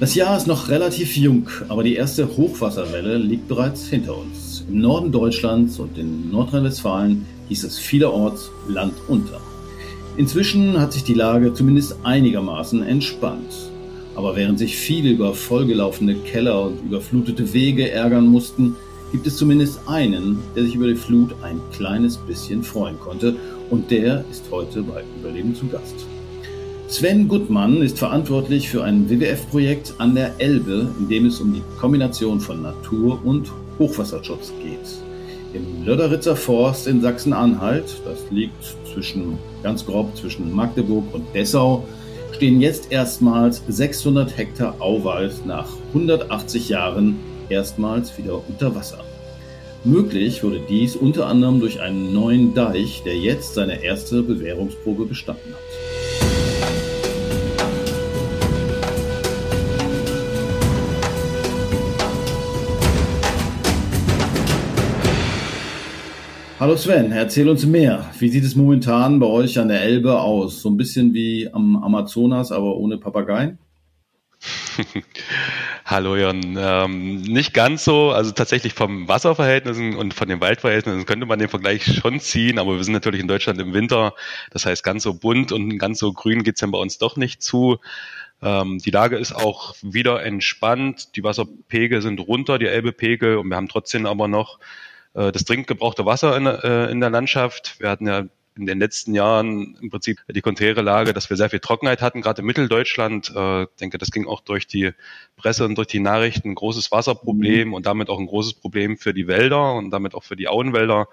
Das Jahr ist noch relativ jung, aber die erste Hochwasserwelle liegt bereits hinter uns. Im Norden Deutschlands und in Nordrhein-Westfalen hieß es vielerorts Land unter. Inzwischen hat sich die Lage zumindest einigermaßen entspannt. Aber während sich viele über vollgelaufene Keller und überflutete Wege ärgern mussten, gibt es zumindest einen, der sich über die Flut ein kleines bisschen freuen konnte. Und der ist heute bei Überleben zu Gast. Sven Gutmann ist verantwortlich für ein WWF-Projekt an der Elbe, in dem es um die Kombination von Natur- und Hochwasserschutz geht. Im Löderitzer Forst in Sachsen-Anhalt, das liegt zwischen, ganz grob zwischen Magdeburg und Dessau, stehen jetzt erstmals 600 Hektar Auwald nach 180 Jahren erstmals wieder unter Wasser. Möglich wurde dies unter anderem durch einen neuen Deich, der jetzt seine erste Bewährungsprobe bestanden hat. Hallo Sven, erzähl uns mehr. Wie sieht es momentan bei euch an der Elbe aus? So ein bisschen wie am Amazonas, aber ohne Papageien? Hallo Jan, ähm, nicht ganz so, also tatsächlich vom Wasserverhältnissen und von den Waldverhältnissen könnte man den Vergleich schon ziehen, aber wir sind natürlich in Deutschland im Winter, das heißt ganz so bunt und ganz so grün geht's dann bei uns doch nicht zu. Ähm, die Lage ist auch wieder entspannt, die Wasserpegel sind runter, die Elbepegel und wir haben trotzdem aber noch das dringend gebrauchte Wasser in, äh, in der Landschaft. Wir hatten ja in den letzten Jahren im Prinzip die konträre Lage, dass wir sehr viel Trockenheit hatten, gerade in Mitteldeutschland. Äh, denke, das ging auch durch die Presse und durch die Nachrichten. Ein großes Wasserproblem mhm. und damit auch ein großes Problem für die Wälder und damit auch für die Auenwälder.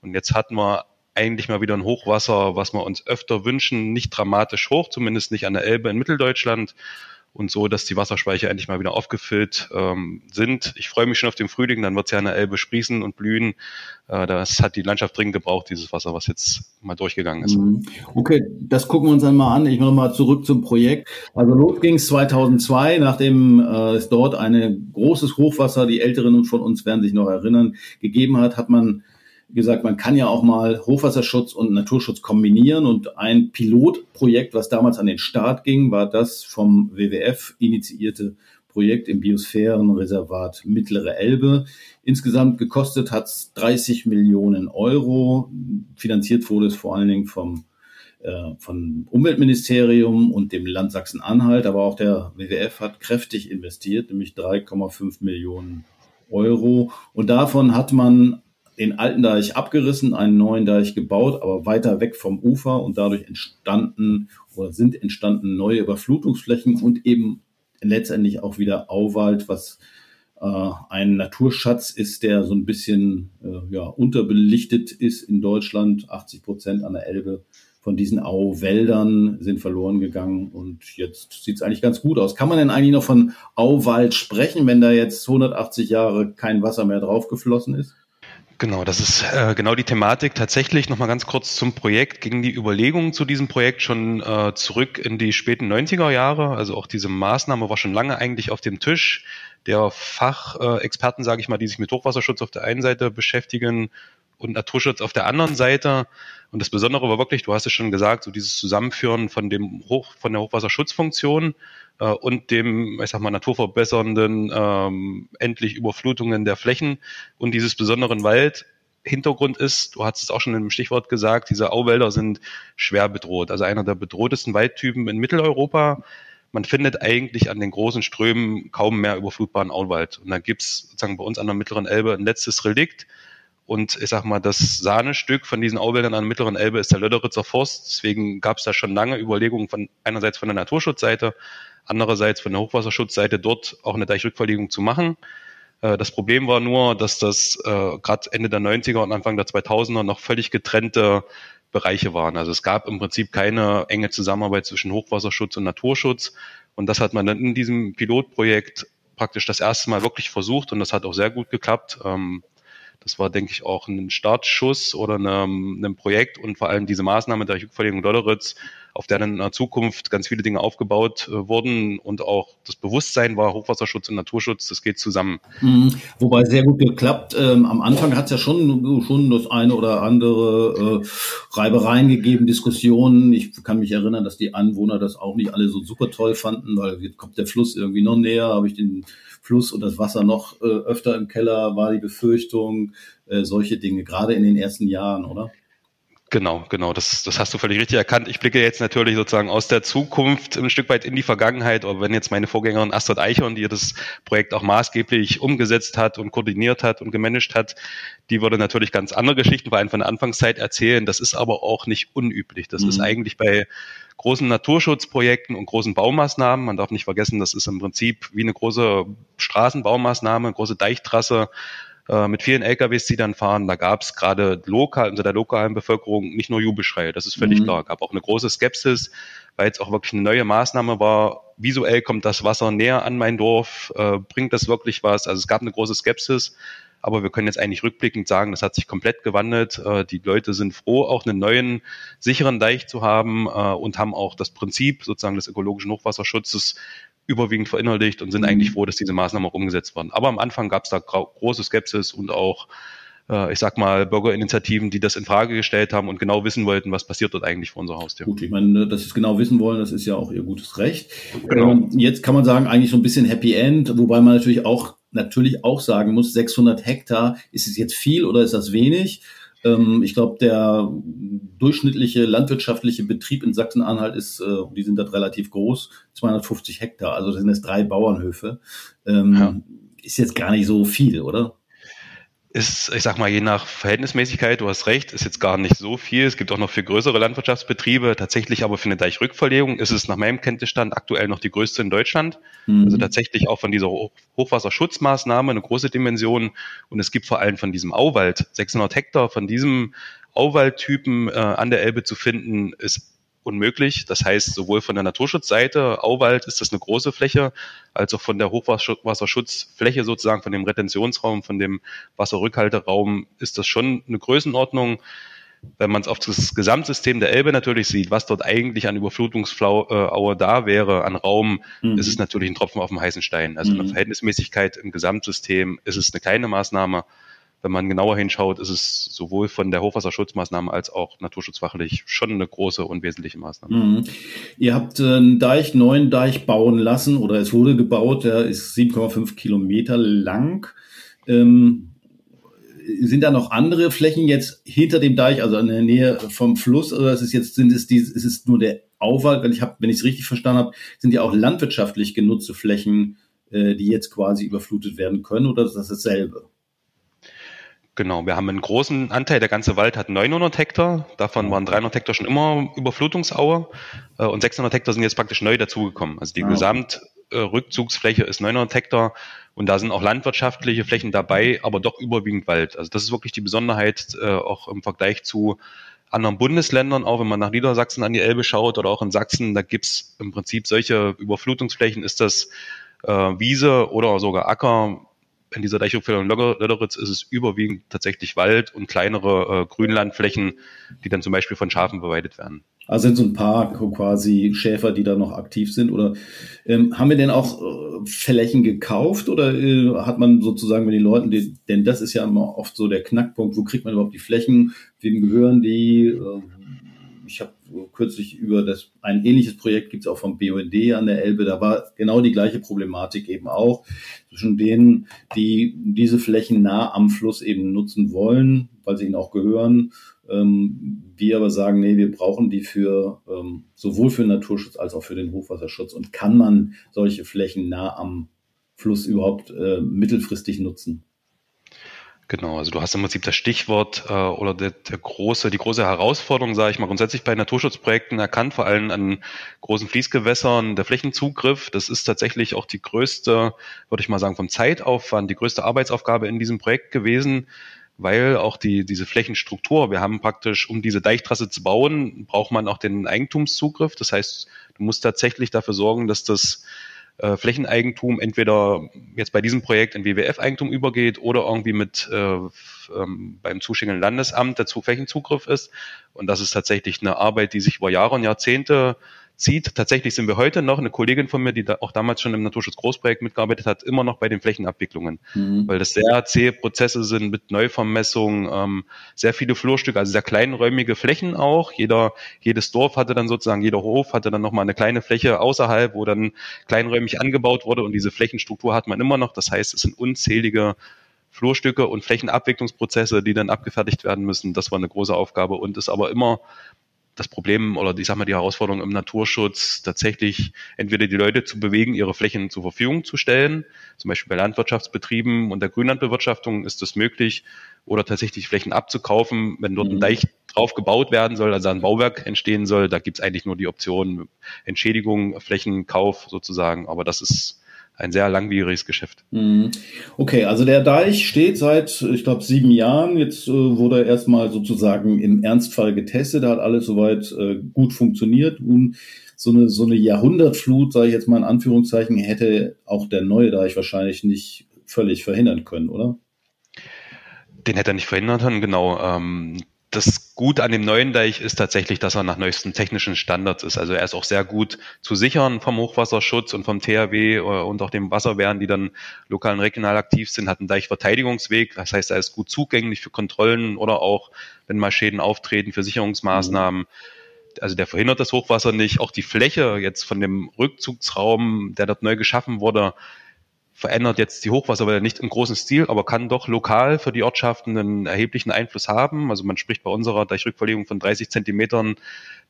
Und jetzt hatten wir eigentlich mal wieder ein Hochwasser, was wir uns öfter wünschen, nicht dramatisch hoch, zumindest nicht an der Elbe in Mitteldeutschland und so, dass die Wasserspeicher endlich mal wieder aufgefüllt ähm, sind. Ich freue mich schon auf den Frühling, dann wird es ja an der Elbe sprießen und blühen. Äh, das hat die Landschaft dringend gebraucht, dieses Wasser, was jetzt mal durchgegangen ist. Mhm. Okay, das gucken wir uns dann mal an. Ich will noch mal zurück zum Projekt. Also los ging es 2002, nachdem äh, es dort ein großes Hochwasser, die Älteren von uns werden sich noch erinnern, gegeben hat, hat man wie gesagt, man kann ja auch mal Hochwasserschutz und Naturschutz kombinieren und ein Pilotprojekt, was damals an den Start ging, war das vom WWF initiierte Projekt im Biosphärenreservat Mittlere Elbe. Insgesamt gekostet hat es 30 Millionen Euro. Finanziert wurde es vor allen Dingen vom äh, von Umweltministerium und dem Land Sachsen-Anhalt, aber auch der WWF hat kräftig investiert, nämlich 3,5 Millionen Euro. Und davon hat man den alten Deich abgerissen, einen neuen Deich gebaut, aber weiter weg vom Ufer und dadurch entstanden oder sind entstanden neue Überflutungsflächen und eben letztendlich auch wieder Auwald, was äh, ein Naturschatz ist, der so ein bisschen äh, ja, unterbelichtet ist in Deutschland. 80 Prozent an der Elbe von diesen Auwäldern sind verloren gegangen und jetzt sieht es eigentlich ganz gut aus. Kann man denn eigentlich noch von Auwald sprechen, wenn da jetzt 180 Jahre kein Wasser mehr draufgeflossen ist? Genau, das ist äh, genau die Thematik. Tatsächlich nochmal ganz kurz zum Projekt. Gingen die Überlegungen zu diesem Projekt schon äh, zurück in die späten 90er Jahre. Also auch diese Maßnahme war schon lange eigentlich auf dem Tisch. Der Fachexperten, äh, sage ich mal, die sich mit Hochwasserschutz auf der einen Seite beschäftigen und Naturschutz auf der anderen Seite. Und das Besondere war wirklich, du hast es schon gesagt, so dieses Zusammenführen von dem Hoch, von der Hochwasserschutzfunktion äh, und dem, ich sag mal, naturverbessernden ähm, endlich Überflutungen der Flächen und dieses besonderen Wald. Hintergrund ist, du hast es auch schon im Stichwort gesagt, diese Auwälder sind schwer bedroht. Also einer der bedrohtesten Waldtypen in Mitteleuropa. Man findet eigentlich an den großen Strömen kaum mehr überflutbaren Auwald. Und da gibt's sozusagen bei uns an der mittleren Elbe ein letztes Relikt. Und ich sag mal, das Sahnestück von diesen Auwäldern an der mittleren Elbe ist der Löderitzer Forst. Deswegen gab es da schon lange Überlegungen von einerseits von der Naturschutzseite, andererseits von der Hochwasserschutzseite dort auch eine Deichrückverlegung zu machen. Äh, das Problem war nur, dass das äh, gerade Ende der 90er und Anfang der 2000er noch völlig getrennte Bereiche waren. Also es gab im Prinzip keine enge Zusammenarbeit zwischen Hochwasserschutz und Naturschutz. Und das hat man dann in diesem Pilotprojekt praktisch das erste Mal wirklich versucht und das hat auch sehr gut geklappt. Ähm, das war, denke ich, auch ein Startschuss oder ein Projekt und vor allem diese Maßnahme der Rückverlegung Dolleritz auf der dann in der Zukunft ganz viele Dinge aufgebaut äh, wurden und auch das Bewusstsein war, Hochwasserschutz und Naturschutz, das geht zusammen. Mhm. Wobei sehr gut geklappt. Ähm, am Anfang hat es ja schon, schon das eine oder andere äh, Reibereien gegeben, Diskussionen. Ich kann mich erinnern, dass die Anwohner das auch nicht alle so super toll fanden, weil jetzt kommt der Fluss irgendwie noch näher, habe ich den Fluss und das Wasser noch äh, öfter im Keller, war die Befürchtung, äh, solche Dinge, gerade in den ersten Jahren, oder? Genau, genau, das, das hast du völlig richtig erkannt. Ich blicke jetzt natürlich sozusagen aus der Zukunft ein Stück weit in die Vergangenheit, aber wenn jetzt meine Vorgängerin Astrid Eichhorn, die das Projekt auch maßgeblich umgesetzt hat und koordiniert hat und gemanagt hat, die würde natürlich ganz andere Geschichten vor allem von der Anfangszeit erzählen. Das ist aber auch nicht unüblich. Das mhm. ist eigentlich bei großen Naturschutzprojekten und großen Baumaßnahmen. Man darf nicht vergessen, das ist im Prinzip wie eine große Straßenbaumaßnahme, eine große Deichtrasse äh, mit vielen LKWs, die dann fahren. Da gab es gerade lokal, unter der lokalen Bevölkerung nicht nur Jubelschreie, das ist völlig mhm. klar. Gab auch eine große Skepsis, weil es auch wirklich eine neue Maßnahme war. Visuell kommt das Wasser näher an mein Dorf, äh, bringt das wirklich was? Also es gab eine große Skepsis. Aber wir können jetzt eigentlich rückblickend sagen, das hat sich komplett gewandelt. Äh, die Leute sind froh, auch einen neuen, sicheren Deich zu haben äh, und haben auch das Prinzip sozusagen des ökologischen Hochwasserschutzes überwiegend verinnerlicht und sind eigentlich mhm. froh, dass diese Maßnahmen auch umgesetzt werden. Aber am Anfang gab es da große Skepsis und auch äh, ich sag mal, Bürgerinitiativen, die das in Frage gestellt haben und genau wissen wollten, was passiert dort eigentlich vor unser Haustür. Gut, ich meine, dass sie es genau wissen wollen, das ist ja auch ihr gutes Recht. Genau. Ähm, jetzt kann man sagen, eigentlich so ein bisschen Happy End, wobei man natürlich auch, natürlich auch sagen muss, 600 Hektar, ist es jetzt viel oder ist das wenig? Ähm, ich glaube, der durchschnittliche landwirtschaftliche Betrieb in Sachsen-Anhalt ist, äh, die sind dort relativ groß, 250 Hektar, also das sind es drei Bauernhöfe. Ähm, ja. Ist jetzt gar nicht so viel, oder? Ist, ich sag mal, je nach Verhältnismäßigkeit, du hast recht, ist jetzt gar nicht so viel. Es gibt auch noch viel größere Landwirtschaftsbetriebe. Tatsächlich aber für eine Deichrückverlegung ist es nach meinem Kenntnisstand aktuell noch die größte in Deutschland. Mhm. Also tatsächlich auch von dieser Hochwasserschutzmaßnahme eine große Dimension. Und es gibt vor allem von diesem Auwald, 600 Hektar von diesem Auwaldtypen äh, an der Elbe zu finden, ist unmöglich. Das heißt, sowohl von der Naturschutzseite, Auwald ist das eine große Fläche, als auch von der Hochwasserschutzfläche sozusagen, von dem Retentionsraum, von dem Wasserrückhalteraum ist das schon eine Größenordnung. Wenn man es auf das Gesamtsystem der Elbe natürlich sieht, was dort eigentlich an Überflutungsaue da wäre, an Raum, mhm. ist es natürlich ein Tropfen auf dem heißen Stein. Also mhm. eine Verhältnismäßigkeit im Gesamtsystem ist es eine kleine Maßnahme wenn man genauer hinschaut, ist es sowohl von der Hochwasserschutzmaßnahme als auch naturschutzfachlich schon eine große und wesentliche Maßnahme. Mhm. Ihr habt äh, einen Deich, neuen Deich bauen lassen oder es wurde gebaut, der ist 7,5 Kilometer lang. Ähm, sind da noch andere Flächen jetzt hinter dem Deich, also in der Nähe vom Fluss, oder ist es jetzt, sind es die, ist es nur der Auwald, wenn ich habe, wenn ich es richtig verstanden habe, sind ja auch landwirtschaftlich genutzte Flächen, äh, die jetzt quasi überflutet werden können, oder ist das dasselbe? Genau, wir haben einen großen Anteil, der ganze Wald hat 900 Hektar, davon waren 300 Hektar schon immer Überflutungsaue äh, und 600 Hektar sind jetzt praktisch neu dazugekommen. Also die ah, Gesamtrückzugsfläche ist 900 Hektar und da sind auch landwirtschaftliche Flächen dabei, aber doch überwiegend Wald. Also das ist wirklich die Besonderheit, äh, auch im Vergleich zu anderen Bundesländern, auch wenn man nach Niedersachsen an die Elbe schaut oder auch in Sachsen, da gibt's im Prinzip solche Überflutungsflächen, ist das äh, Wiese oder sogar Acker, in dieser Deichhochfläche Lodderitz ist es überwiegend tatsächlich Wald und kleinere äh, Grünlandflächen, die dann zum Beispiel von Schafen beweidet werden. Also sind so ein paar quasi Schäfer, die da noch aktiv sind? Oder ähm, haben wir denn auch äh, Flächen gekauft oder äh, hat man sozusagen mit den Leuten, die, denn das ist ja immer oft so der Knackpunkt, wo kriegt man überhaupt die Flächen, wem gehören die? Kürzlich über das ein ähnliches Projekt gibt es auch vom BUND an der Elbe. Da war genau die gleiche Problematik eben auch zwischen denen, die diese Flächen nah am Fluss eben nutzen wollen, weil sie ihnen auch gehören. Ähm, wir aber sagen, nee, wir brauchen die für ähm, sowohl für Naturschutz als auch für den Hochwasserschutz. Und kann man solche Flächen nah am Fluss überhaupt äh, mittelfristig nutzen? Genau, also du hast im Prinzip das Stichwort äh, oder der, der große, die große Herausforderung, sage ich mal, grundsätzlich bei Naturschutzprojekten erkannt, vor allem an großen Fließgewässern, der Flächenzugriff. Das ist tatsächlich auch die größte, würde ich mal sagen, vom Zeitaufwand, die größte Arbeitsaufgabe in diesem Projekt gewesen, weil auch die, diese Flächenstruktur, wir haben praktisch, um diese Deichtrasse zu bauen, braucht man auch den Eigentumszugriff. Das heißt, du musst tatsächlich dafür sorgen, dass das äh, Flächeneigentum entweder jetzt bei diesem Projekt in WWF-Eigentum übergeht oder irgendwie mit äh, ähm, beim zuständigen Landesamt dazu Flächenzugriff ist. Und das ist tatsächlich eine Arbeit, die sich über Jahre und Jahrzehnte zieht. Tatsächlich sind wir heute noch, eine Kollegin von mir, die da auch damals schon im Naturschutz-Großprojekt mitgearbeitet hat, immer noch bei den Flächenabwicklungen, mhm. weil das sehr zähe Prozesse sind mit Neuvermessung, ähm, sehr viele Flurstücke, also sehr kleinräumige Flächen auch. Jeder, jedes Dorf hatte dann sozusagen, jeder Hof hatte dann nochmal eine kleine Fläche außerhalb, wo dann kleinräumig angebaut wurde und diese Flächenstruktur hat man immer noch. Das heißt, es sind unzählige Flurstücke und Flächenabwicklungsprozesse, die dann abgefertigt werden müssen. Das war eine große Aufgabe und ist aber immer das Problem oder ich sag mal die Herausforderung im Naturschutz tatsächlich entweder die Leute zu bewegen, ihre Flächen zur Verfügung zu stellen, zum Beispiel bei Landwirtschaftsbetrieben und der Grünlandbewirtschaftung ist das möglich, oder tatsächlich Flächen abzukaufen, wenn dort ein mhm. Deich drauf gebaut werden soll, also ein Bauwerk entstehen soll, da gibt's eigentlich nur die Option Entschädigung, Flächenkauf sozusagen, aber das ist ein sehr langwieriges Geschäft. Mhm. Okay, also der Deich steht seit, ich glaube, sieben Jahren. Jetzt äh, wurde er erstmal sozusagen im Ernstfall getestet, da hat alles soweit äh, gut funktioniert. Und so eine, so eine Jahrhundertflut, sage ich jetzt mal in Anführungszeichen, hätte auch der neue Deich wahrscheinlich nicht völlig verhindern können, oder? Den hätte er nicht verhindern können, genau. Ähm, das Gute an dem neuen Deich ist tatsächlich, dass er nach neuesten technischen Standards ist. Also er ist auch sehr gut zu sichern vom Hochwasserschutz und vom THW äh, und auch den Wasserwehren, die dann lokal und regional aktiv sind, hat einen Deichverteidigungsweg. Das heißt, er ist gut zugänglich für Kontrollen oder auch, wenn mal Schäden auftreten, für Sicherungsmaßnahmen. Also der verhindert das Hochwasser nicht. Auch die Fläche jetzt von dem Rückzugsraum, der dort neu geschaffen wurde, verändert jetzt die Hochwasserwelle nicht im großen Stil, aber kann doch lokal für die Ortschaften einen erheblichen Einfluss haben. Also man spricht bei unserer Deichrückverlegung von 30 Zentimetern,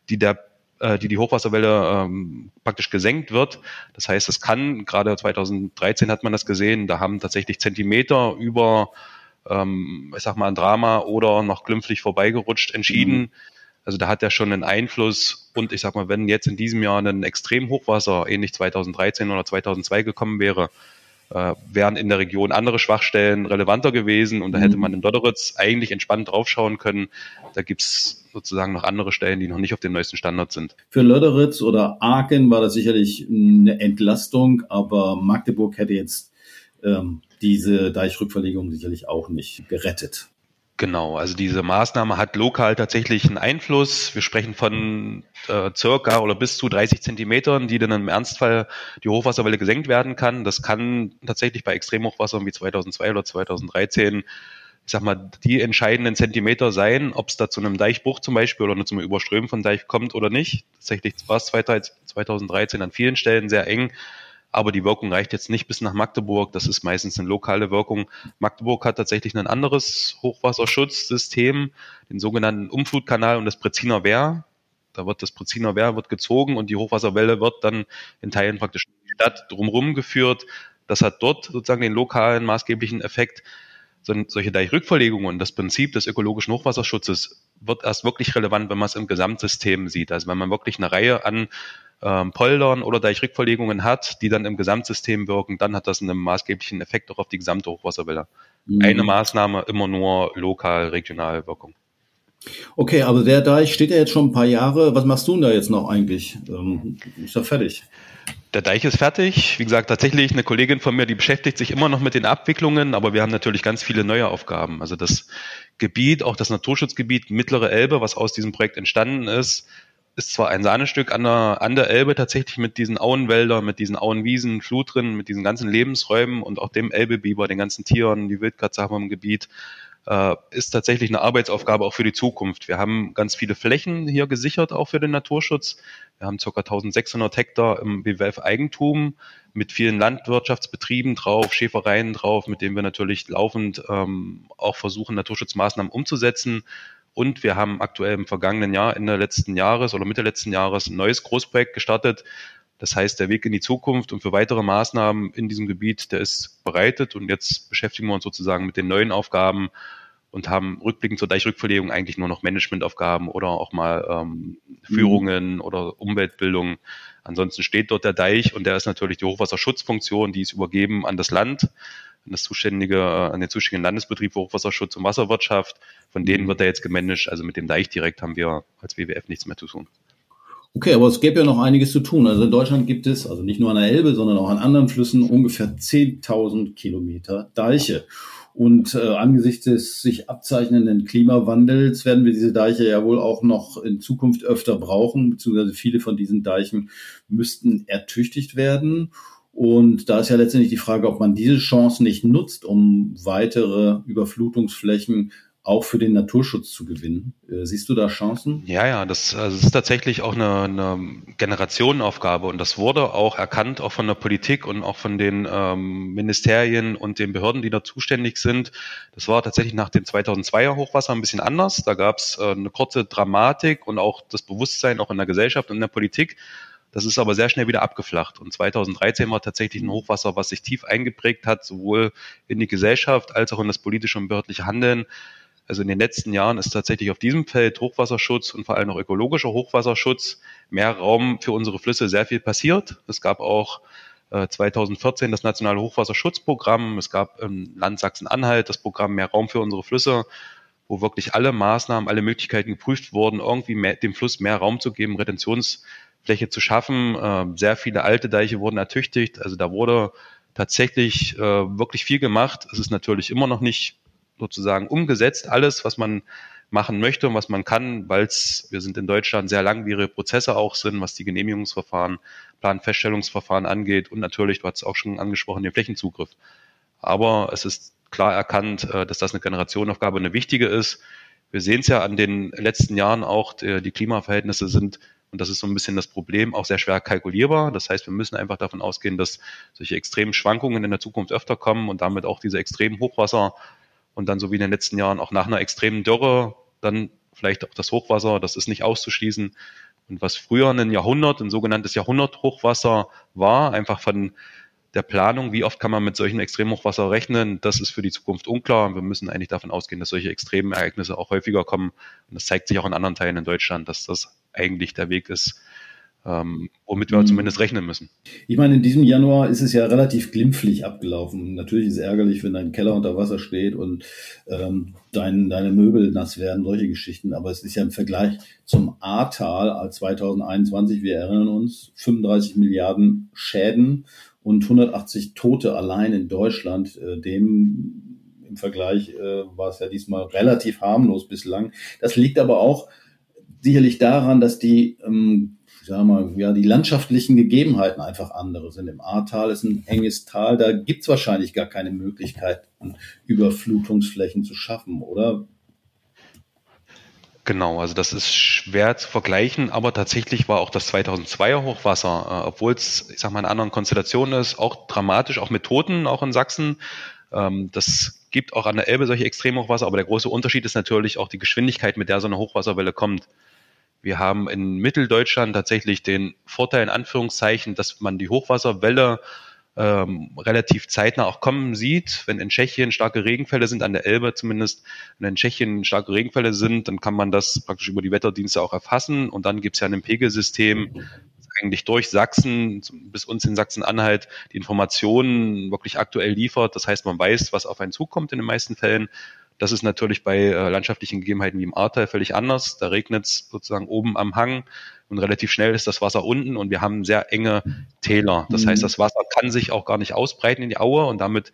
die der äh, die die Hochwasserwelle ähm, praktisch gesenkt wird. Das heißt, es kann, gerade 2013 hat man das gesehen, da haben tatsächlich Zentimeter über, ähm, ich sag mal, ein Drama oder noch glimpflich vorbeigerutscht entschieden. Mhm. Also da hat er schon einen Einfluss. Und ich sag mal, wenn jetzt in diesem Jahr ein Extremhochwasser ähnlich 2013 oder 2002 gekommen wäre, äh, wären in der Region andere Schwachstellen relevanter gewesen und da hätte mhm. man in Dodderitz eigentlich entspannt draufschauen können. Da gibt's sozusagen noch andere Stellen, die noch nicht auf dem neuesten Standard sind. Für Lodderitz oder Aachen war das sicherlich eine Entlastung, aber Magdeburg hätte jetzt ähm, diese Deichrückverlegung sicherlich auch nicht gerettet. Genau, also diese Maßnahme hat lokal tatsächlich einen Einfluss. Wir sprechen von äh, circa oder bis zu 30 Zentimetern, die dann im Ernstfall die Hochwasserwelle gesenkt werden kann. Das kann tatsächlich bei Extremhochwassern wie 2002 oder 2013 ich sag mal, die entscheidenden Zentimeter sein, ob es da zu einem Deichbruch zum Beispiel oder zu einem Überströmen von Deich kommt oder nicht. Tatsächlich war es 2013 an vielen Stellen sehr eng aber die Wirkung reicht jetzt nicht bis nach Magdeburg. Das ist meistens eine lokale Wirkung. Magdeburg hat tatsächlich ein anderes Hochwasserschutzsystem, den sogenannten Umflutkanal und das Preziner Wehr. Da wird das Preziner Wehr wird gezogen und die Hochwasserwelle wird dann in Teilen praktisch in die Stadt drumherum geführt. Das hat dort sozusagen den lokalen maßgeblichen Effekt. Solche Deichrückverlegungen und das Prinzip des ökologischen Hochwasserschutzes wird erst wirklich relevant, wenn man es im Gesamtsystem sieht. Also wenn man wirklich eine Reihe an ähm, Poldern oder Deichrückverlegungen hat, die dann im Gesamtsystem wirken, dann hat das einen maßgeblichen Effekt auch auf die gesamte Hochwasserwelle. Mhm. Eine Maßnahme immer nur lokal, regional Wirkung. Okay, aber der Deich steht ja jetzt schon ein paar Jahre. Was machst du denn da jetzt noch eigentlich? Ähm, ist er fertig? Der Deich ist fertig. Wie gesagt, tatsächlich eine Kollegin von mir, die beschäftigt sich immer noch mit den Abwicklungen, aber wir haben natürlich ganz viele neue Aufgaben. Also das Gebiet, auch das Naturschutzgebiet Mittlere Elbe, was aus diesem Projekt entstanden ist, ist zwar ein Sahnestück an der, an der Elbe tatsächlich mit diesen Auenwäldern, mit diesen Auenwiesen, Flutrinnen, mit diesen ganzen Lebensräumen und auch dem Elbebiber, den ganzen Tieren, die Wildkatze haben wir im Gebiet, äh, ist tatsächlich eine Arbeitsaufgabe auch für die Zukunft. Wir haben ganz viele Flächen hier gesichert, auch für den Naturschutz. Wir haben ca. 1600 Hektar im BWF-Eigentum mit vielen Landwirtschaftsbetrieben drauf, Schäfereien drauf, mit denen wir natürlich laufend ähm, auch versuchen, Naturschutzmaßnahmen umzusetzen. Und wir haben aktuell im vergangenen Jahr, Ende letzten Jahres oder Mitte letzten Jahres ein neues Großprojekt gestartet. Das heißt, der Weg in die Zukunft und für weitere Maßnahmen in diesem Gebiet, der ist bereitet und jetzt beschäftigen wir uns sozusagen mit den neuen Aufgaben und haben rückblickend zur Deichrückverlegung eigentlich nur noch Managementaufgaben oder auch mal ähm, Führungen mhm. oder Umweltbildung. Ansonsten steht dort der Deich und der ist natürlich die Hochwasserschutzfunktion, die ist übergeben an das Land an das zuständige, äh, an den zuständigen Landesbetrieb für Hochwasserschutz und Wasserwirtschaft. Von denen wird er jetzt gemanagt. Also mit dem Deich direkt haben wir als WWF nichts mehr zu tun. Okay, aber es gäbe ja noch einiges zu tun. Also in Deutschland gibt es, also nicht nur an der Elbe, sondern auch an anderen Flüssen ungefähr 10.000 Kilometer Deiche. Und äh, angesichts des sich abzeichnenden Klimawandels werden wir diese Deiche ja wohl auch noch in Zukunft öfter brauchen, beziehungsweise viele von diesen Deichen müssten ertüchtigt werden. Und da ist ja letztendlich die Frage, ob man diese Chance nicht nutzt, um weitere Überflutungsflächen auch für den Naturschutz zu gewinnen. Äh, siehst du da Chancen? Ja, ja, das, also das ist tatsächlich auch eine, eine Generationenaufgabe und das wurde auch erkannt, auch von der Politik und auch von den ähm, Ministerien und den Behörden, die da zuständig sind. Das war tatsächlich nach dem 2002er Hochwasser ein bisschen anders. Da gab es äh, eine kurze Dramatik und auch das Bewusstsein auch in der Gesellschaft und in der Politik. Das ist aber sehr schnell wieder abgeflacht. Und 2013 war tatsächlich ein Hochwasser, was sich tief eingeprägt hat, sowohl in die Gesellschaft als auch in das politische und behördliche Handeln. Also in den letzten Jahren ist tatsächlich auf diesem Feld Hochwasserschutz und vor allem auch ökologischer Hochwasserschutz mehr Raum für unsere Flüsse sehr viel passiert. Es gab auch 2014 äh, das Nationale Hochwasserschutzprogramm. Es gab im Land Sachsen-Anhalt das Programm Mehr Raum für unsere Flüsse, wo wirklich alle Maßnahmen, alle Möglichkeiten geprüft wurden, irgendwie mehr, dem Fluss mehr Raum zu geben, Retentionsfläche zu schaffen. Ähm, sehr viele alte Deiche wurden ertüchtigt. Also da wurde tatsächlich äh, wirklich viel gemacht. Es ist natürlich immer noch nicht sozusagen umgesetzt, alles, was man machen möchte und was man kann, weil es, wir sind in Deutschland sehr langwierige Prozesse auch sind, was die Genehmigungsverfahren, Planfeststellungsverfahren angeht und natürlich, du hast es auch schon angesprochen, den Flächenzugriff. Aber es ist klar erkannt, äh, dass das eine Generationenaufgabe, eine wichtige ist. Wir sehen es ja an den letzten Jahren auch, die Klimaverhältnisse sind, und das ist so ein bisschen das Problem, auch sehr schwer kalkulierbar. Das heißt, wir müssen einfach davon ausgehen, dass solche extremen Schwankungen in der Zukunft öfter kommen und damit auch diese extremen Hochwasser und dann so wie in den letzten Jahren auch nach einer extremen Dürre dann vielleicht auch das Hochwasser, das ist nicht auszuschließen. Und was früher ein Jahrhundert, ein sogenanntes Jahrhunderthochwasser war, einfach von der Planung, wie oft kann man mit solchen Extremhochwasser rechnen, das ist für die Zukunft unklar. Wir müssen eigentlich davon ausgehen, dass solche extremen Ereignisse auch häufiger kommen. Und das zeigt sich auch in anderen Teilen in Deutschland, dass das eigentlich der Weg ist, ähm, womit wir mhm. zumindest rechnen müssen. Ich meine, in diesem Januar ist es ja relativ glimpflich abgelaufen. Natürlich ist es ärgerlich, wenn dein Keller unter Wasser steht und ähm, dein, deine Möbel nass werden, solche Geschichten. Aber es ist ja im Vergleich zum Ahrtal als 2021, wir erinnern uns, 35 Milliarden Schäden und 180 Tote allein in Deutschland. Äh, dem im Vergleich äh, war es ja diesmal relativ harmlos bislang. Das liegt aber auch sicherlich daran, dass die ähm, ich sag mal, ja, die landschaftlichen Gegebenheiten einfach andere sind. Im Ahrtal ist ein enges Tal, da gibt's wahrscheinlich gar keine Möglichkeiten, Überflutungsflächen zu schaffen, oder? Genau, also das ist schwer zu vergleichen, aber tatsächlich war auch das 2002er Hochwasser, äh, obwohl es, ich sag mal, in anderen Konstellationen ist, auch dramatisch, auch mit Toten, auch in Sachsen. Ähm, das gibt auch an der Elbe solche Extremhochwasser, aber der große Unterschied ist natürlich auch die Geschwindigkeit, mit der so eine Hochwasserwelle kommt. Wir haben in Mitteldeutschland tatsächlich den Vorteil in Anführungszeichen, dass man die Hochwasserwelle ähm, relativ zeitnah auch kommen sieht. Wenn in Tschechien starke Regenfälle sind, an der Elbe zumindest, wenn in Tschechien starke Regenfälle sind, dann kann man das praktisch über die Wetterdienste auch erfassen. Und dann gibt es ja ein Pegelsystem, eigentlich durch Sachsen bis uns in Sachsen-Anhalt die Informationen wirklich aktuell liefert. Das heißt, man weiß, was auf einen zukommt in den meisten Fällen. Das ist natürlich bei äh, landschaftlichen Gegebenheiten wie im Ahrtal völlig anders. Da regnet es sozusagen oben am Hang und relativ schnell ist das Wasser unten und wir haben sehr enge Täler. Das mhm. heißt, das Wasser kann sich auch gar nicht ausbreiten in die Aue und damit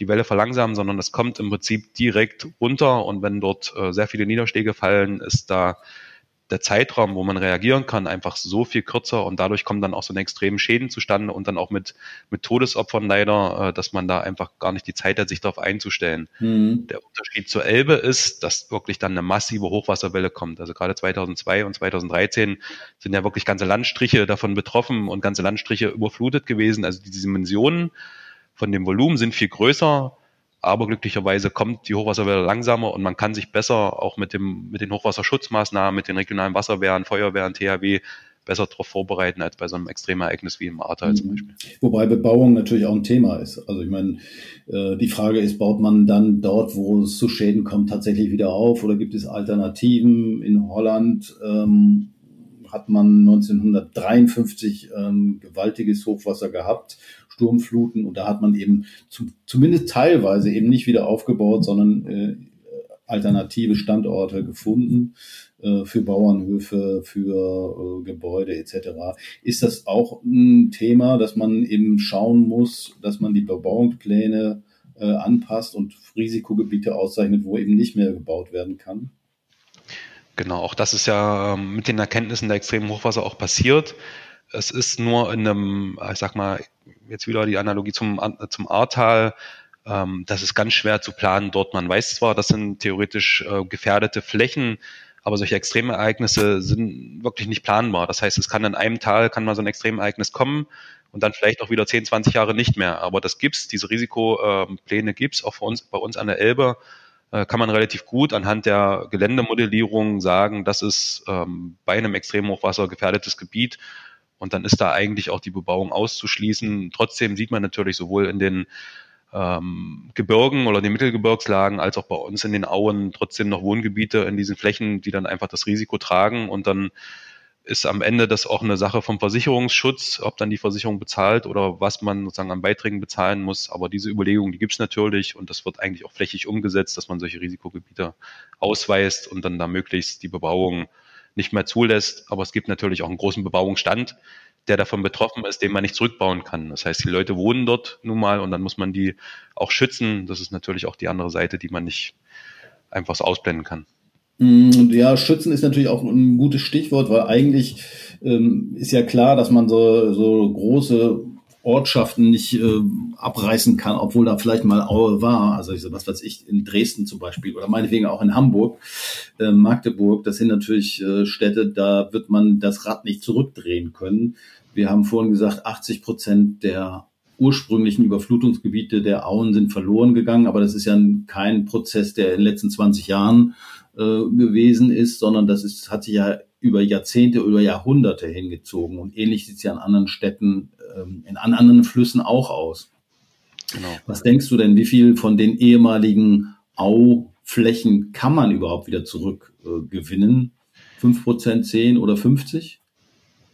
die Welle verlangsamen, sondern es kommt im Prinzip direkt runter und wenn dort äh, sehr viele Niederschläge fallen, ist da der Zeitraum, wo man reagieren kann, einfach so viel kürzer und dadurch kommen dann auch so eine extremen Schäden zustande und dann auch mit, mit Todesopfern leider, äh, dass man da einfach gar nicht die Zeit hat, sich darauf einzustellen. Mhm. Der Unterschied zur Elbe ist, dass wirklich dann eine massive Hochwasserwelle kommt. Also gerade 2002 und 2013 sind ja wirklich ganze Landstriche davon betroffen und ganze Landstriche überflutet gewesen. Also die Dimensionen von dem Volumen sind viel größer aber glücklicherweise kommt die Hochwasserwelle langsamer und man kann sich besser auch mit, dem, mit den Hochwasserschutzmaßnahmen, mit den regionalen Wasserwehren, Feuerwehren, THW besser darauf vorbereiten als bei so einem Extremereignis wie im Ahrtal zum mhm. Beispiel. Wobei Bebauung natürlich auch ein Thema ist. Also ich meine, äh, die Frage ist, baut man dann dort, wo es zu Schäden kommt, tatsächlich wieder auf oder gibt es Alternativen? In Holland ähm, hat man 1953 ähm, gewaltiges Hochwasser gehabt Sturmfluten und da hat man eben zu, zumindest teilweise eben nicht wieder aufgebaut, sondern äh, alternative Standorte gefunden. äh, für Bauernhöfe, für äh, Gebäude etc. Ist das auch ein Thema, dass man eben schauen muss, dass man die Bebauungspläne äh, anpasst und Risikogebiete auszeichnet, wo eben nicht mehr gebaut werden kann? Genau, auch das ist ja ähm, mit den Erkenntnissen der extremen Hochwasser auch passiert. Es ist nur in einem, ich sag mal, jetzt wieder die Analogie zum, zum Ahrtal, ähm, das ist ganz schwer zu planen dort. Man weiß zwar, das sind theoretisch äh, gefährdete Flächen, aber solche Extremereignisse sind wirklich nicht planbar. Das heißt, es kann in einem Tal, kann mal so ein Extremereignis kommen und dann vielleicht auch wieder 10, 20 Jahre nicht mehr. Aber das gibt's, diese Risikopläne gibt's auch für uns, bei uns an der Elbe äh, kann man relativ gut anhand der Geländemodellierung sagen, das ist ähm, bei einem Extremhochwasser gefährdetes Gebiet und dann ist da eigentlich auch die Bebauung auszuschließen. Trotzdem sieht man natürlich sowohl in den ähm, Gebirgen oder den Mittelgebirgslagen als auch bei uns in den Auen trotzdem noch Wohngebiete in diesen Flächen, die dann einfach das Risiko tragen und dann ist am Ende das auch eine Sache vom Versicherungsschutz, ob dann die Versicherung bezahlt oder was man sozusagen an Beiträgen bezahlen muss. Aber diese Überlegung, die gibt es natürlich und das wird eigentlich auch flächig umgesetzt, dass man solche Risikogebiete ausweist und dann da möglichst die Bebauung nicht mehr zulässt. Aber es gibt natürlich auch einen großen Bebauungsstand, der davon betroffen ist, den man nicht zurückbauen kann. Das heißt, die Leute wohnen dort nun mal und dann muss man die auch schützen. Das ist natürlich auch die andere Seite, die man nicht einfach so ausblenden kann. Mm, ja, schützen ist natürlich auch ein gutes Stichwort, weil eigentlich ähm, ist ja klar, dass man so, so große Ortschaften nicht äh, abreißen kann, obwohl da vielleicht mal Aue war. Also was weiß ich, in Dresden zum Beispiel oder meinetwegen auch in Hamburg, äh, Magdeburg, das sind natürlich äh, Städte, da wird man das Rad nicht zurückdrehen können. Wir haben vorhin gesagt, 80 Prozent der ursprünglichen Überflutungsgebiete der Auen sind verloren gegangen, aber das ist ja kein Prozess, der in den letzten 20 Jahren äh, gewesen ist, sondern das ist, hat sich ja über Jahrzehnte, über Jahrhunderte hingezogen. Und ähnlich sieht es ja an anderen Städten, ähm, in anderen Flüssen auch aus. Genau. Was denkst du denn, wie viel von den ehemaligen Auflächen kann man überhaupt wieder zurückgewinnen? Äh, 5%, 10 oder 50?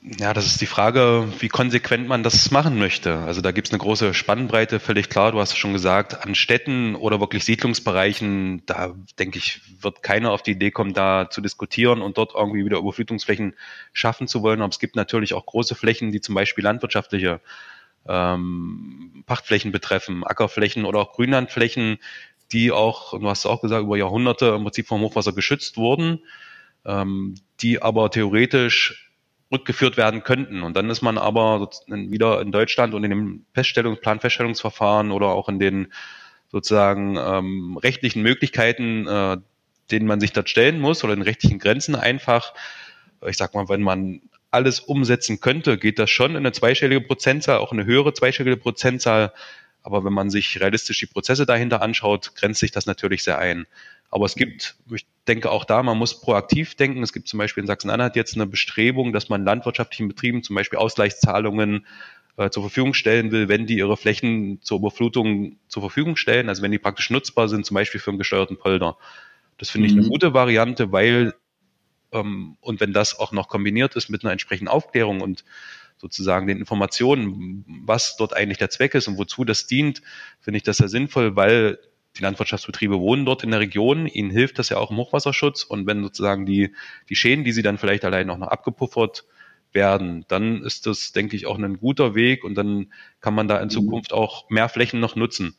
Ja, das ist die Frage, wie konsequent man das machen möchte. Also da gibt es eine große Spannbreite, völlig klar, du hast es schon gesagt, an Städten oder wirklich Siedlungsbereichen, da denke ich, wird keiner auf die Idee kommen, da zu diskutieren und dort irgendwie wieder Überflutungsflächen schaffen zu wollen. Aber es gibt natürlich auch große Flächen, die zum Beispiel landwirtschaftliche ähm, Pachtflächen betreffen, Ackerflächen oder auch Grünlandflächen, die auch, du hast auch gesagt, über Jahrhunderte im Prinzip vom Hochwasser geschützt wurden, ähm, die aber theoretisch rückgeführt werden könnten. Und dann ist man aber wieder in Deutschland und in dem Feststellungs Planfeststellungsverfahren oder auch in den sozusagen ähm, rechtlichen Möglichkeiten, äh, denen man sich dort stellen muss oder in rechtlichen Grenzen einfach, ich sag mal, wenn man alles umsetzen könnte, geht das schon in eine zweistellige Prozentzahl, auch eine höhere zweistellige Prozentzahl. Aber wenn man sich realistisch die Prozesse dahinter anschaut, grenzt sich das natürlich sehr ein. Aber es gibt, ich denke auch da, man muss proaktiv denken. Es gibt zum Beispiel in Sachsen-Anhalt jetzt eine Bestrebung, dass man landwirtschaftlichen Betrieben zum Beispiel Ausgleichszahlungen äh, zur Verfügung stellen will, wenn die ihre Flächen zur Überflutung zur Verfügung stellen, also wenn die praktisch nutzbar sind, zum Beispiel für einen gesteuerten Polder. Das finde ich eine mhm. gute Variante, weil ähm, und wenn das auch noch kombiniert ist mit einer entsprechenden Aufklärung und sozusagen den Informationen, was dort eigentlich der Zweck ist und wozu das dient, finde ich das sehr sinnvoll, weil die Landwirtschaftsbetriebe wohnen dort in der Region, ihnen hilft das ja auch im Hochwasserschutz und wenn sozusagen die, die Schäden, die sie dann vielleicht allein auch noch abgepuffert werden, dann ist das, denke ich, auch ein guter Weg und dann kann man da in mhm. Zukunft auch mehr Flächen noch nutzen.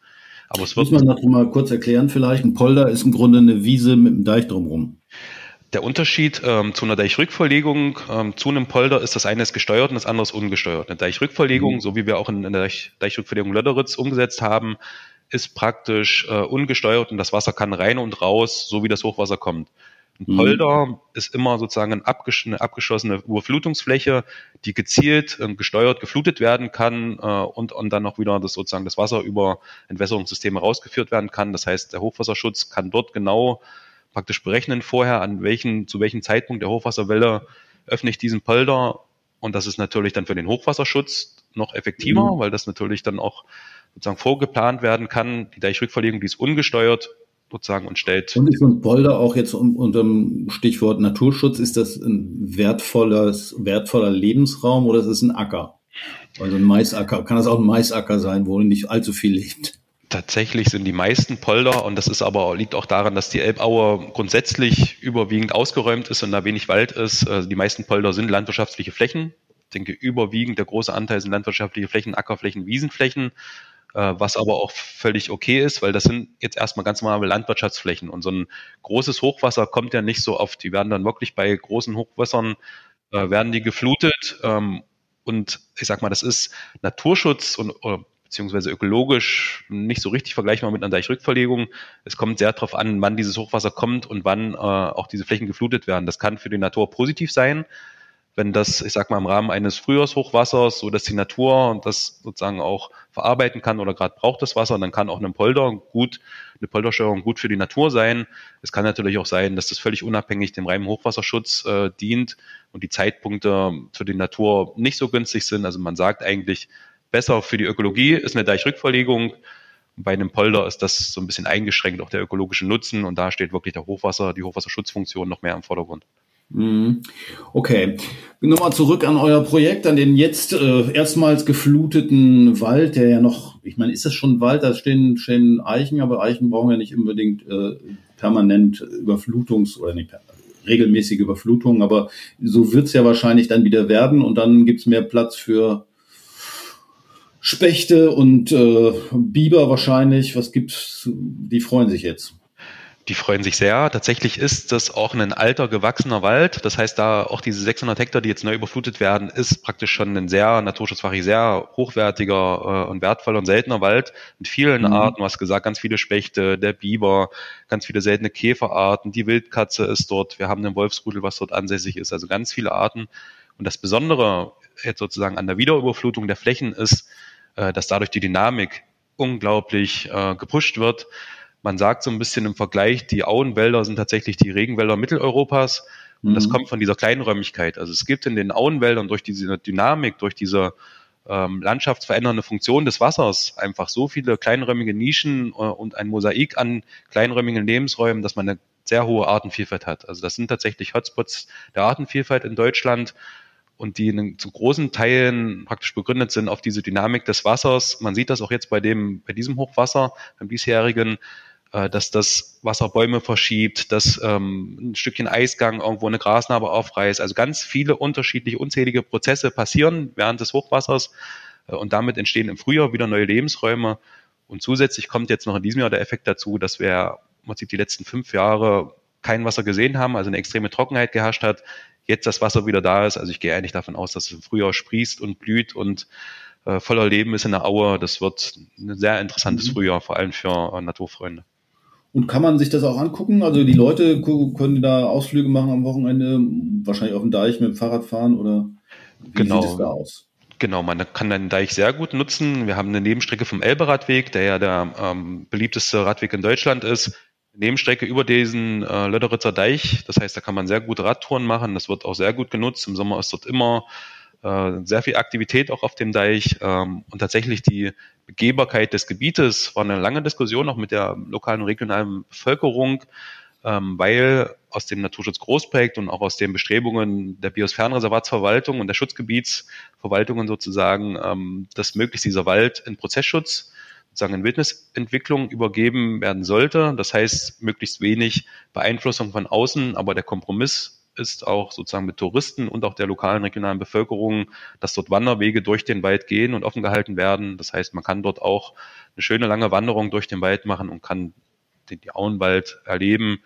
Aber es wird. Muss man noch mal kurz erklären vielleicht. Ein Polder ist im Grunde eine Wiese mit einem Deich drumherum. Der Unterschied ähm, zu einer Deichrückverlegung ähm, zu einem Polder ist, das eine ist gesteuert und das andere ist ungesteuert. Eine Deichrückverlegung, mhm. so wie wir auch in, in der Deich, Deichrückverlegung Löderitz umgesetzt haben, ist praktisch äh, ungesteuert und das Wasser kann rein und raus, so wie das Hochwasser kommt. Ein mhm. Polder mhm. ist immer sozusagen eine, abgesch eine abgeschlossene Überflutungsfläche, die gezielt äh, gesteuert geflutet werden kann äh, und, und dann noch wieder das sozusagen das Wasser über Entwässerungssysteme rausgeführt werden kann. Das heißt, der Hochwasserschutz kann dort genau praktisch berechnen vorher, an welchen, zu welchem Zeitpunkt der Hochwasserwelle öffne ich diesen Polder. Und das ist natürlich dann für den Hochwasserschutz noch effektiver, mhm. weil das natürlich dann auch sozusagen vorgeplant werden kann. Die Deichrückverlegung, die ist ungesteuert sozusagen und stellt. Und ist so ein Polder auch jetzt unter dem Stichwort Naturschutz, ist das ein wertvolles, wertvoller Lebensraum oder ist es ein Acker? Also ein Maisacker, kann das auch ein Maisacker sein, wo nicht allzu viel lebt? Tatsächlich sind die meisten Polder, und das ist aber, liegt auch daran, dass die Elbaue grundsätzlich überwiegend ausgeräumt ist und da wenig Wald ist. Also die meisten Polder sind landwirtschaftliche Flächen. Ich denke, überwiegend der große Anteil sind landwirtschaftliche Flächen, Ackerflächen, Wiesenflächen, was aber auch völlig okay ist, weil das sind jetzt erstmal ganz normale Landwirtschaftsflächen. Und so ein großes Hochwasser kommt ja nicht so oft. Die werden dann wirklich bei großen Hochwässern, äh, werden die geflutet. Ähm, und ich sag mal, das ist Naturschutz und oder beziehungsweise ökologisch nicht so richtig vergleichbar mit einer Deichrückverlegung. Es kommt sehr darauf an, wann dieses Hochwasser kommt und wann äh, auch diese Flächen geflutet werden. Das kann für die Natur positiv sein, wenn das, ich sag mal, im Rahmen eines Frühjahrshochwassers, so dass die Natur das sozusagen auch verarbeiten kann oder gerade braucht das Wasser, dann kann auch ein Polder gut, eine Poldersteuerung gut für die Natur sein. Es kann natürlich auch sein, dass das völlig unabhängig dem reinen Hochwasserschutz äh, dient und die Zeitpunkte für die Natur nicht so günstig sind. Also man sagt eigentlich, besser für die Ökologie ist eine Deichrückverlegung. Bei einem Polder ist das so ein bisschen eingeschränkt, auch der ökologische Nutzen. Und da steht wirklich der Hochwasser, die Hochwasserschutzfunktion noch mehr im Vordergrund. Mhm. Okay, nochmal zurück an euer Projekt, an den jetzt äh, erstmals gefluteten Wald, der ja noch, ich meine, ist das schon Wald? Da stehen, stehen Eichen, aber Eichen brauchen ja nicht unbedingt äh, permanent Überflutungs- oder nicht regelmäßige Überflutungen, aber so wird's ja wahrscheinlich dann wieder werden und dann gibt's mehr Platz für Spechte und äh, Biber wahrscheinlich. Was gibt's? Die freuen sich jetzt. Die freuen sich sehr. Tatsächlich ist das auch ein alter gewachsener Wald. Das heißt, da auch diese 600 Hektar, die jetzt neu überflutet werden, ist praktisch schon ein sehr naturschutzfachig sehr hochwertiger äh, und wertvoller und seltener Wald mit vielen mhm. Arten. Du hast gesagt, ganz viele Spechte, der Biber, ganz viele seltene Käferarten. Die Wildkatze ist dort. Wir haben einen Wolfsrudel, was dort ansässig ist. Also ganz viele Arten. Und das Besondere jetzt sozusagen an der Wiederüberflutung der Flächen ist, äh, dass dadurch die Dynamik unglaublich äh, gepusht wird. Man sagt so ein bisschen im Vergleich, die Auenwälder sind tatsächlich die Regenwälder Mitteleuropas. Und mhm. das kommt von dieser Kleinräumigkeit. Also es gibt in den Auenwäldern durch diese Dynamik, durch diese ähm, landschaftsverändernde Funktion des Wassers einfach so viele kleinräumige Nischen äh, und ein Mosaik an kleinräumigen Lebensräumen, dass man eine sehr hohe Artenvielfalt hat. Also das sind tatsächlich Hotspots der Artenvielfalt in Deutschland und die in, zu großen Teilen praktisch begründet sind auf diese Dynamik des Wassers. Man sieht das auch jetzt bei dem, bei diesem Hochwasser, beim diesjährigen, äh, dass das Wasser Bäume verschiebt, dass ähm, ein Stückchen Eisgang irgendwo eine Grasnarbe aufreißt. Also ganz viele unterschiedliche, unzählige Prozesse passieren während des Hochwassers äh, und damit entstehen im Frühjahr wieder neue Lebensräume. Und zusätzlich kommt jetzt noch in diesem Jahr der Effekt dazu, dass wir im Prinzip die letzten fünf Jahre kein Wasser gesehen haben, also eine extreme Trockenheit geherrscht hat jetzt das Wasser wieder da ist. Also ich gehe eigentlich davon aus, dass es früher sprießt und blüht und äh, voller Leben ist in der Aue. Das wird ein sehr interessantes mhm. Frühjahr, vor allem für äh, Naturfreunde. Und kann man sich das auch angucken? Also die Leute können da Ausflüge machen am Wochenende, wahrscheinlich auf dem Deich mit dem Fahrrad fahren oder wie genau. sieht es da aus? Genau, man kann den Deich sehr gut nutzen. Wir haben eine Nebenstrecke vom Elberadweg, der ja der ähm, beliebteste Radweg in Deutschland ist. Nebenstrecke über diesen äh, Löderitzer Deich. Das heißt, da kann man sehr gut Radtouren machen. Das wird auch sehr gut genutzt. Im Sommer ist dort immer äh, sehr viel Aktivität auch auf dem Deich. Ähm, und tatsächlich die Begehbarkeit des Gebietes war eine lange Diskussion auch mit der lokalen und regionalen Bevölkerung, ähm, weil aus dem Naturschutz Großprojekt und auch aus den Bestrebungen der Biosphärenreservatsverwaltung und der Schutzgebietsverwaltungen sozusagen, ähm, dass möglichst dieser Wald in Prozessschutz sozusagen in Wildnisentwicklung übergeben werden sollte. Das heißt, möglichst wenig Beeinflussung von außen, aber der Kompromiss ist auch sozusagen mit Touristen und auch der lokalen regionalen Bevölkerung, dass dort Wanderwege durch den Wald gehen und offen gehalten werden. Das heißt, man kann dort auch eine schöne lange Wanderung durch den Wald machen und kann den Auenwald erleben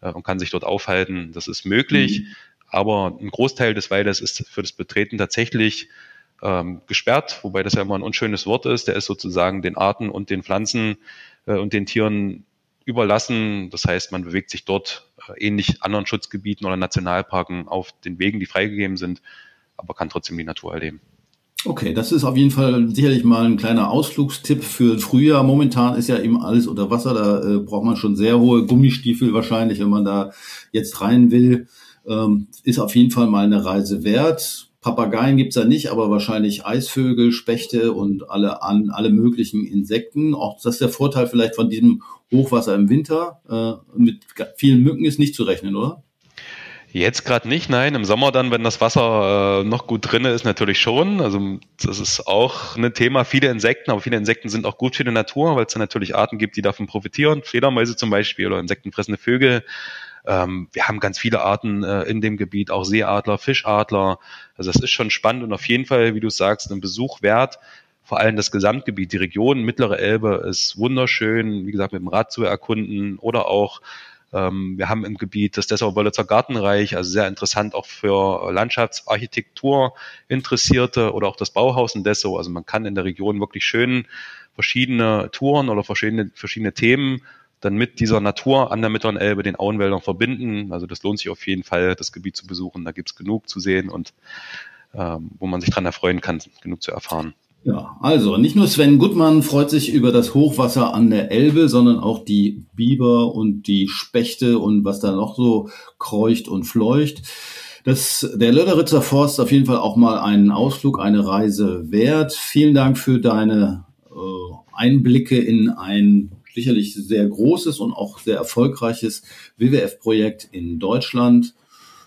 äh, und kann sich dort aufhalten. Das ist möglich, mhm. aber ein Großteil des Waldes ist für das Betreten tatsächlich ähm, gesperrt, wobei das ja immer ein unschönes Wort ist. Der ist sozusagen den Arten und den Pflanzen äh, und den Tieren überlassen. Das heißt, man bewegt sich dort ähnlich anderen Schutzgebieten oder Nationalparken auf den Wegen, die freigegeben sind, aber kann trotzdem die Natur erleben. Okay, das ist auf jeden Fall sicherlich mal ein kleiner Ausflugstipp für Frühjahr. Momentan ist ja eben alles unter Wasser, da äh, braucht man schon sehr hohe Gummistiefel wahrscheinlich, wenn man da jetzt rein will. Ähm, ist auf jeden Fall mal eine Reise wert. Papageien gibt's da nicht, aber wahrscheinlich Eisvögel, Spechte und alle, an, alle möglichen Insekten. Auch das ist der Vorteil vielleicht von diesem Hochwasser im Winter. Äh, mit vielen Mücken ist nicht zu rechnen, oder? Jetzt gerade nicht, nein. Im Sommer dann, wenn das Wasser äh, noch gut drinne ist, natürlich schon. Also das ist auch ein Thema. Viele Insekten, aber viele Insekten sind auch gut für die Natur, weil es dann natürlich Arten gibt, die davon profitieren. Fledermäuse zum Beispiel oder insektenfressende Vögel. Ähm, wir haben ganz viele Arten äh, in dem Gebiet, auch Seeadler, Fischadler. Also das ist schon spannend und auf jeden Fall, wie du sagst, ein Besuch wert. Vor allem das Gesamtgebiet, die Region Mittlere Elbe ist wunderschön, wie gesagt, mit dem Rad zu erkunden oder auch ähm, wir haben im Gebiet das Dessau-Wörlitzer Gartenreich, also sehr interessant auch für Landschaftsarchitektur Interessierte oder auch das Bauhaus in Dessau. Also man kann in der Region wirklich schön verschiedene Touren oder verschiedene, verschiedene Themen dann mit dieser Natur an der Mittleren Elbe, den Auenwäldern verbinden. Also das lohnt sich auf jeden Fall, das Gebiet zu besuchen. Da gibt's genug zu sehen und ähm, wo man sich dran erfreuen kann, genug zu erfahren. Ja, also nicht nur Sven Gutmann freut sich über das Hochwasser an der Elbe, sondern auch die Biber und die Spechte und was da noch so kreucht und fleucht. Das, der Löderitzer Forst auf jeden Fall auch mal einen Ausflug, eine Reise wert. Vielen Dank für deine äh, Einblicke in ein sicherlich sehr großes und auch sehr erfolgreiches WWF-Projekt in Deutschland.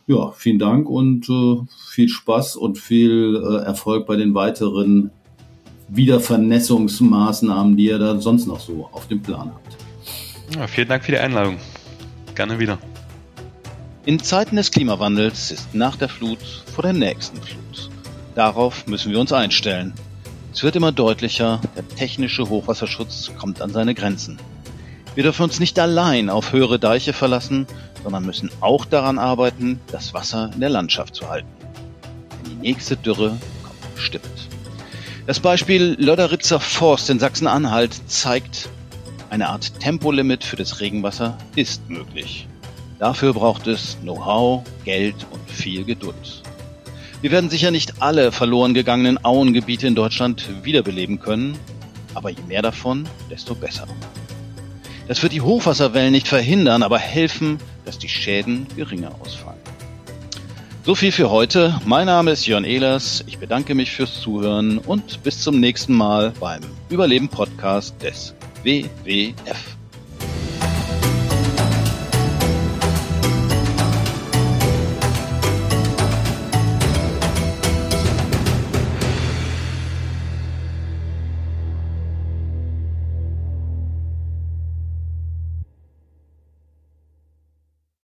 Ja, vielen Dank und äh, viel Spaß und viel äh, Erfolg bei den weiteren Wiedervernässungsmaßnahmen, die ihr da sonst noch so auf dem Plan habt. Ja, vielen Dank für die Einladung. Gerne wieder. In Zeiten des Klimawandels ist nach der Flut vor der nächsten Flut. Darauf müssen wir uns einstellen. Es wird immer deutlicher, der technische Hochwasserschutz kommt an seine Grenzen. Wir dürfen uns nicht allein auf höhere Deiche verlassen, sondern müssen auch daran arbeiten, das Wasser in der Landschaft zu halten. Denn die nächste Dürre kommt bestimmt. Das Beispiel Lodderitzer Forst in Sachsen-Anhalt zeigt, eine Art Tempolimit für das Regenwasser ist möglich. Dafür braucht es Know-how, Geld und viel Geduld. Wir werden sicher nicht alle verloren gegangenen Auengebiete in Deutschland wiederbeleben können, aber je mehr davon, desto besser. Das wird die Hochwasserwellen nicht verhindern, aber helfen, dass die Schäden geringer ausfallen. So viel für heute. Mein Name ist Jörn Ehlers. Ich bedanke mich fürs Zuhören und bis zum nächsten Mal beim Überleben Podcast des WWF.